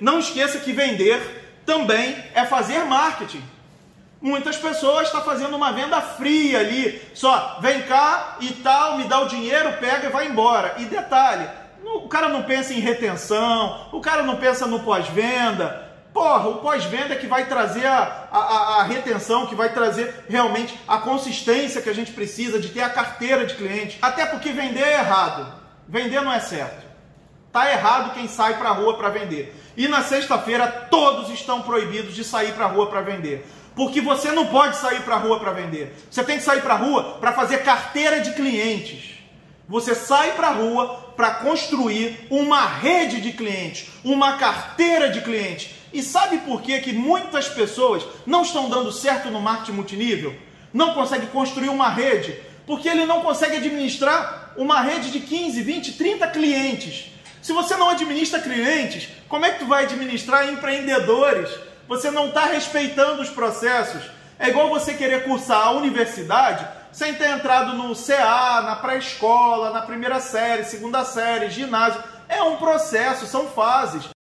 Não esqueça que vender também é fazer marketing. Muitas pessoas estão fazendo uma venda fria ali, só vem cá e tal, me dá o dinheiro, pega e vai embora. E detalhe, o cara não pensa em retenção, o cara não pensa no pós-venda. Porra, o pós-venda é que vai trazer a, a, a, retenção, que vai trazer realmente a consistência que a gente precisa de ter a carteira de cliente. Até porque vender é errado. Vender não é certo. Tá errado quem sai para a rua para vender. E na sexta-feira todos estão proibidos de sair para a rua para vender. Porque você não pode sair para a rua para vender. Você tem que sair para a rua para fazer carteira de clientes. Você sai para a rua para construir uma rede de clientes, uma carteira de clientes. E sabe por que, que muitas pessoas não estão dando certo no marketing multinível? Não conseguem construir uma rede? Porque ele não consegue administrar uma rede de 15, 20, 30 clientes. Se você não administra clientes, como é que tu vai administrar empreendedores? Você não está respeitando os processos. É igual você querer cursar a universidade sem ter entrado no CA, na pré-escola, na primeira série, segunda série, ginásio. É um processo, são fases.